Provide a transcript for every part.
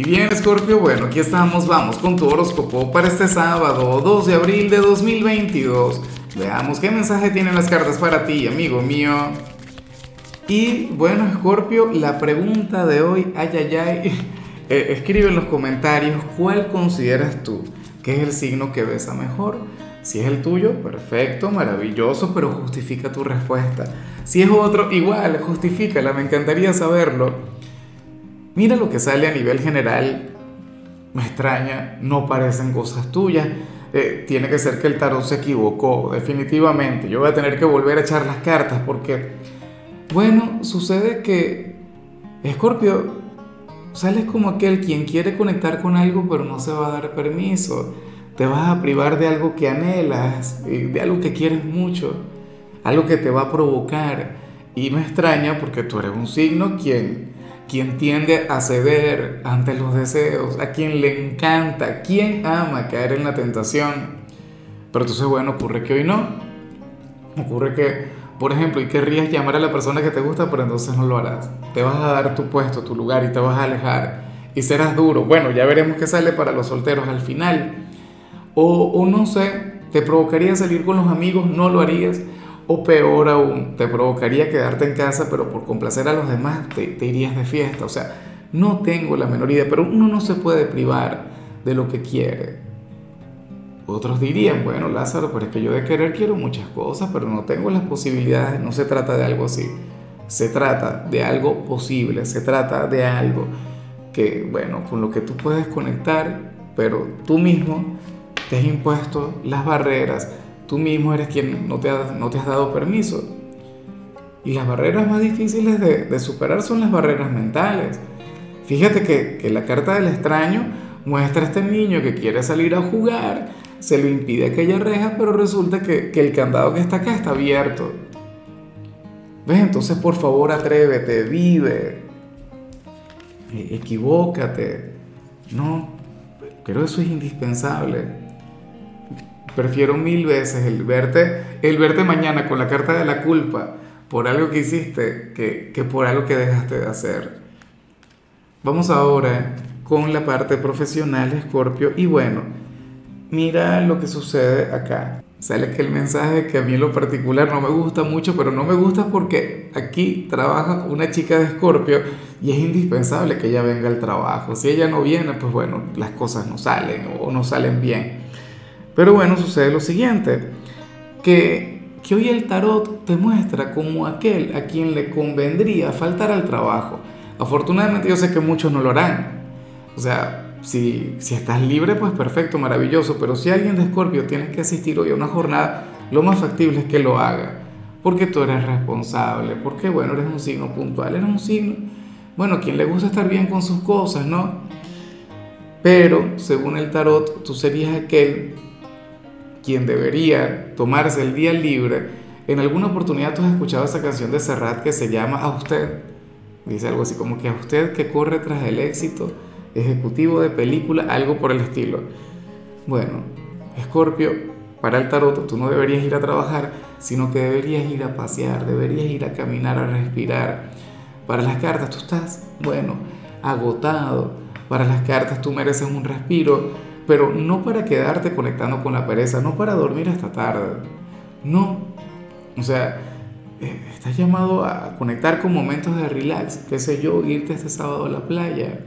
Y bien, Scorpio, bueno, aquí estamos, vamos con tu horóscopo para este sábado, 2 de abril de 2022. Veamos qué mensaje tienen las cartas para ti, amigo mío. Y bueno, Scorpio, la pregunta de hoy, ay, ay, ay, eh, escribe en los comentarios cuál consideras tú que es el signo que besa mejor. Si es el tuyo, perfecto, maravilloso, pero justifica tu respuesta. Si es otro, igual, justifícala, me encantaría saberlo. Mira lo que sale a nivel general. Me extraña, no parecen cosas tuyas. Eh, tiene que ser que el tarot se equivocó, definitivamente. Yo voy a tener que volver a echar las cartas porque, bueno, sucede que, Escorpio, sales como aquel quien quiere conectar con algo pero no se va a dar permiso. Te vas a privar de algo que anhelas, de algo que quieres mucho, algo que te va a provocar. Y me extraña porque tú eres un signo quien quien tiende a ceder ante los deseos, a quien le encanta, quien ama caer en la tentación. Pero entonces, bueno, ocurre que hoy no. Ocurre que, por ejemplo, y querrías llamar a la persona que te gusta, pero entonces no lo harás. Te vas a dar tu puesto, tu lugar y te vas a alejar. Y serás duro. Bueno, ya veremos qué sale para los solteros al final. O, o no sé, te provocaría salir con los amigos, no lo harías o peor aún, te provocaría quedarte en casa, pero por complacer a los demás te, irías de fiesta. O sea, no tengo la menor idea, pero uno no se puede privar de lo que quiere. Otros dirían, bueno, Lázaro, pero es que yo de querer quiero muchas cosas, pero no tengo las posibilidades. No se trata de algo así. Se trata de algo posible, se trata de algo que, bueno, con lo que tú puedes conectar, pero tú mismo te has impuesto las barreras, Tú mismo eres quien no te, has dado permiso. Y las barreras más difíciles de, superar son las barreras mentales. Fíjate que, la carta del extraño muestra a este niño que quiere salir a jugar, se le impide aquella reja, pero resulta que, que el candado que está acá está abierto. ¿Ves? Entonces, por favor, atrévete, vive, e, equivócate. No, creo que eso es indispensable. Prefiero mil veces el verte, el verte mañana con la carta de la culpa por algo que hiciste que, que por algo que dejaste de hacer. Vamos ahora con la parte profesional, Scorpio, y bueno, mira lo que sucede acá. Sale que el mensaje que a mí en lo particular no me gusta mucho, pero no me gusta porque aquí trabaja una chica de Scorpio y es indispensable que ella venga al trabajo. Si ella no viene, pues bueno, las cosas no salen o no salen bien. Pero bueno, sucede lo siguiente, que, que hoy el tarot te muestra como aquel a quien le convendría faltar al trabajo. Afortunadamente yo sé que muchos no lo harán. O sea, si, si estás libre, pues perfecto, maravilloso. Pero si alguien de Escorpio tiene que asistir hoy a una jornada, lo más factible es que lo haga. Porque tú eres responsable, porque bueno, eres un signo puntual, eres un signo, bueno, quien le gusta estar bien con sus cosas, ¿no? Pero según el tarot, tú serías aquel quien debería tomarse el día libre, en alguna oportunidad tú has escuchado esa canción de Serrat que se llama A usted. Dice algo así como que a usted que corre tras el éxito, ejecutivo de película, algo por el estilo. Bueno, Escorpio, para el tarot tú no deberías ir a trabajar, sino que deberías ir a pasear, deberías ir a caminar, a respirar. Para las cartas tú estás, bueno, agotado. Para las cartas tú mereces un respiro pero no para quedarte conectando con la pereza, no para dormir hasta tarde, no. O sea, eh, estás llamado a conectar con momentos de relax, qué sé yo, irte este sábado a la playa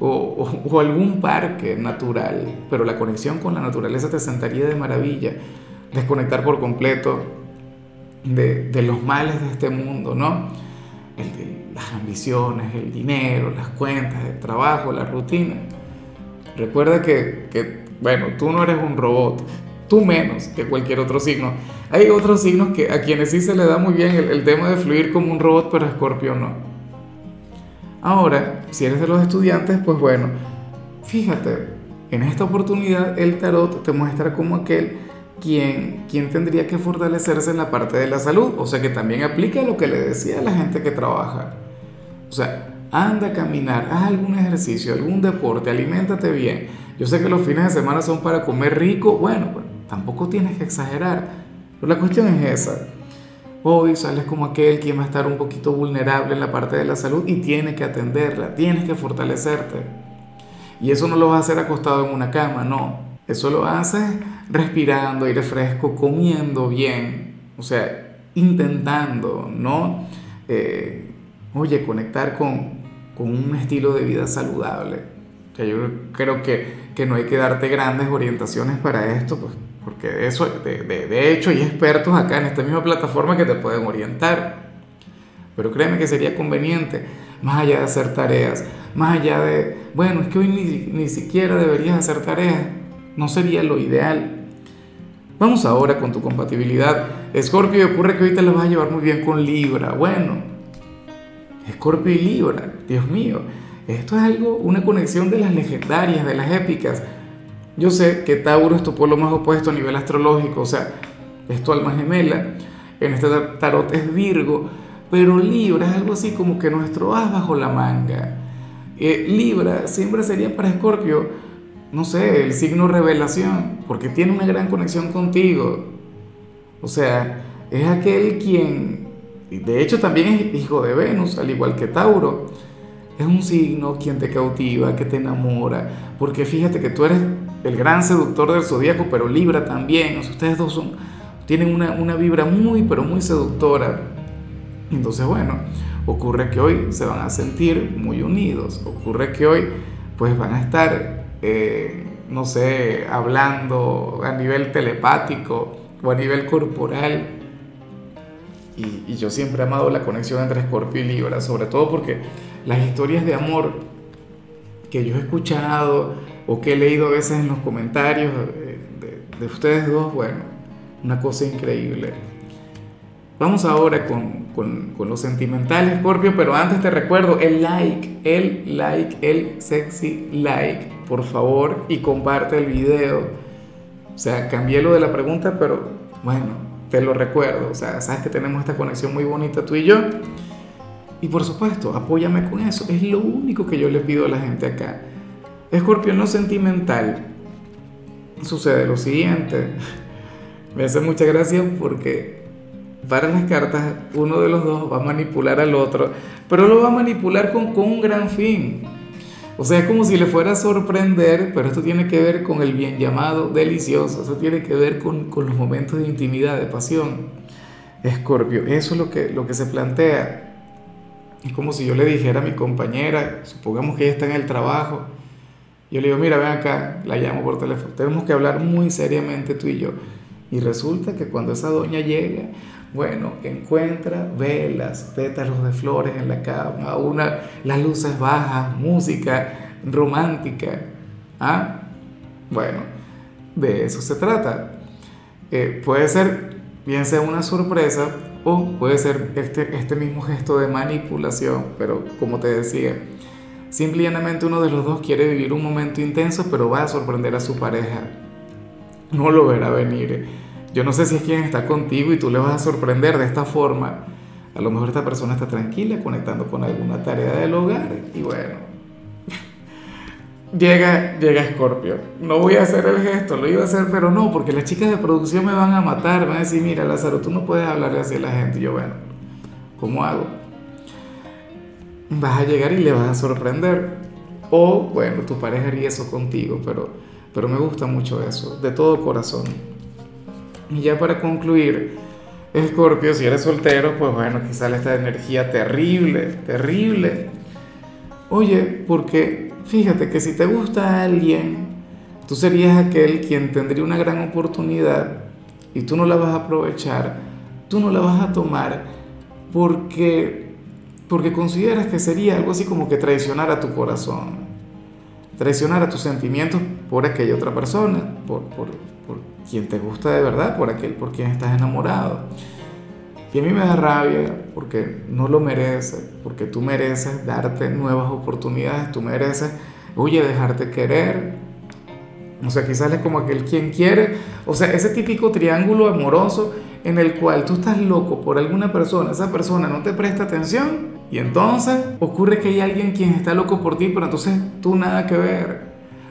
o, algún parque natural, pero la conexión con la naturaleza te sentaría de maravilla, desconectar por completo de, los males de este mundo, ¿no? Las ambiciones, el dinero, las cuentas, el trabajo, la rutina. Recuerda que, bueno, tú no eres un robot, tú menos que cualquier otro signo. Hay otros signos que a quienes sí se le da muy bien el, tema de fluir como un robot, pero a Escorpio no. Ahora, si eres de los estudiantes, pues bueno, fíjate, en esta oportunidad el tarot te muestra como aquel quien, quien tendría que fortalecerse en la parte de la salud, o sea que también aplica lo que le decía a la gente que trabaja. O sea, anda a caminar, haz algún ejercicio, algún deporte, aliméntate bien. Yo sé que los fines de semana son para comer rico, bueno, pues tampoco tienes que exagerar. Pero la cuestión es esa. Hoy sales como aquel quien va a estar un poquito vulnerable en la parte de la salud y tiene que atenderla, tienes que fortalecerte. Y eso no lo vas a hacer acostado en una cama, no. Eso lo haces respirando aire fresco, comiendo bien, o sea, intentando, ¿no? Eh, oye, conectar con, con, un estilo de vida saludable. O sea, yo creo que, que, no hay que darte grandes orientaciones para esto, pues, porque eso, de, de, de hecho hay expertos acá en esta misma plataforma que te pueden orientar. Pero créeme que sería conveniente, más allá de hacer tareas, más allá de, bueno, es que hoy ni, ni siquiera deberías hacer tareas, no sería lo ideal. Vamos ahora con tu compatibilidad. Escorpio, ocurre que hoy te la vas a llevar muy bien con Libra. Bueno, Escorpio y Libra, Dios mío, esto es algo, una conexión de las legendarias, de las épicas. Yo sé que Tauro es tu polo más opuesto a nivel astrológico, o sea, es tu alma gemela. En este tarot es Virgo, pero Libra es algo así como que nuestro as bajo la manga. Eh, Libra siempre sería para Escorpio, no sé, el signo revelación, porque tiene una gran conexión contigo. O sea, es aquel quien, de hecho también es hijo de Venus, al igual que Tauro. Es un signo quien te cautiva, que te enamora, porque fíjate que tú eres el gran seductor del zodíaco, pero Libra también. O sea, ustedes dos son, tienen una, una vibra muy, pero muy seductora. Entonces, bueno, ocurre que hoy se van a sentir muy unidos, ocurre que hoy pues van a estar, eh, no sé, hablando a nivel telepático o a nivel corporal. Y, yo siempre he amado la conexión entre Escorpio y Libra, sobre todo porque las historias de amor que yo he escuchado o que he leído a veces en los comentarios de, de, de ustedes dos, bueno, una cosa increíble. Vamos ahora con, con, con, lo sentimental, Scorpio, pero antes te recuerdo el like, el like, el sexy like, por favor, y comparte el video. O sea, cambié lo de la pregunta, pero bueno, te lo recuerdo. O sea, sabes que tenemos esta conexión muy bonita tú y yo. Y por supuesto, apóyame con eso. Es lo único que yo le pido a la gente acá. Scorpio, en lo sentimental, sucede lo siguiente. Me hace mucha gracia porque para las cartas, uno de los dos va a manipular al otro, pero lo va a manipular con, con un gran fin. O sea, es como si le fuera a sorprender, pero esto tiene que ver con el bien llamado delicioso, eso tiene que ver con, con los momentos de intimidad, de pasión. Escorpio, eso es lo que, lo que se plantea. Es como si yo le dijera a mi compañera, supongamos que ella está en el trabajo, yo le digo, mira, ven acá, la llamo por teléfono, tenemos que hablar muy seriamente tú y yo. Y resulta que cuando esa doña llega, bueno, encuentra velas, pétalos de flores en la cama, una, las luces bajas, música romántica. ¿Ah? Bueno, de eso se trata. Eh, puede ser, bien sea una sorpresa, o puede ser este, este mismo gesto de manipulación, pero como te decía, simplemente uno de los dos quiere vivir un momento intenso, pero va a sorprender a su pareja. No lo verá venir yo no sé si es quien está contigo y tú le vas a sorprender de esta forma. A lo mejor esta persona está tranquila conectando con alguna tarea del hogar y bueno, llega, llega Scorpio. No voy a hacer el gesto, lo iba a hacer, pero no, porque las chicas de producción me van a matar, me van a decir, mira Lázaro, tú no puedes hablarle así a la gente. Yo, bueno, ¿cómo hago? Vas a llegar y le vas a sorprender. O, bueno, tu pareja haría eso contigo, pero, pero me gusta mucho eso, de todo corazón. Y ya para concluir, Escorpio, si eres soltero, pues bueno, aquí sale esta energía terrible, terrible. Oye, porque fíjate que si te gusta alguien, tú serías aquel quien tendría una gran oportunidad y tú no la vas a aprovechar, tú no la vas a tomar porque, porque consideras que sería algo así como que traicionar a tu corazón, traicionar a tus sentimientos por aquella otra persona, por, por, por quien te gusta de verdad, por aquel por quien estás enamorado. Y a mí me da rabia porque no lo mereces, porque tú mereces darte nuevas oportunidades, tú mereces, oye, dejarte querer. O sea, quizás es como aquel quien quiere, o sea, ese típico triángulo amoroso en el cual tú estás loco por alguna persona, esa persona no te presta atención y entonces ocurre que hay alguien quien está loco por ti, pero entonces tú nada que ver.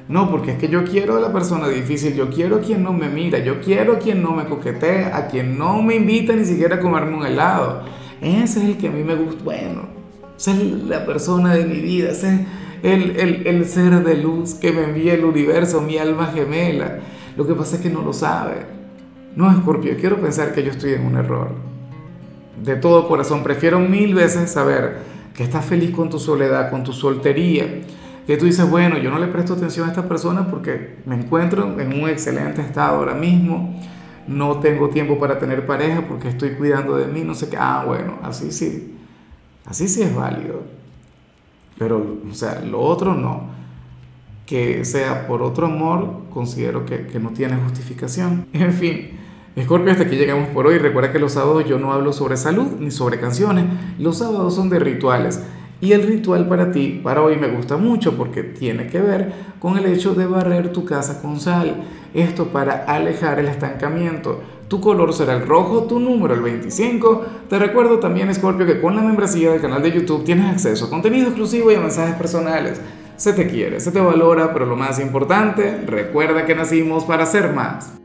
No, porque es que yo quiero a la persona difícil, yo quiero a quien no me mira, yo quiero a quien no me coquetea, a quien no me invita ni siquiera a comerme un helado. Ese es el que a mí me gusta. Bueno, esa es la persona de mi vida, ese, el, el, el ser de luz que me envía el universo, mi alma gemela. Lo que pasa es que no lo sabe. No, Scorpio, quiero pensar que yo estoy en un error. De todo corazón, prefiero mil veces saber que estás feliz con tu soledad, con tu soltería, que tú dices, bueno, yo no le presto atención a esta persona porque me encuentro en un excelente estado ahora mismo, no tengo tiempo para tener pareja porque estoy cuidando de mí, no sé qué, ah, bueno, así sí, así sí es válido, pero, o sea, lo otro no, que sea por otro amor, considero que, que no tiene justificación, en fin. Scorpio, hasta aquí llegamos por hoy. Recuerda que los sábados yo no hablo sobre salud ni sobre canciones. Los sábados son de rituales. Y el ritual para ti, para hoy, me gusta mucho porque tiene que ver con el hecho de barrer tu casa con sal. Esto para alejar el estancamiento. Tu color será el rojo, tu número el 25. Te recuerdo también, Scorpio, que con la membresía del canal de YouTube tienes acceso a contenido exclusivo y a mensajes personales. Se te quiere, se te valora, pero lo más importante, recuerda que nacimos para ser más.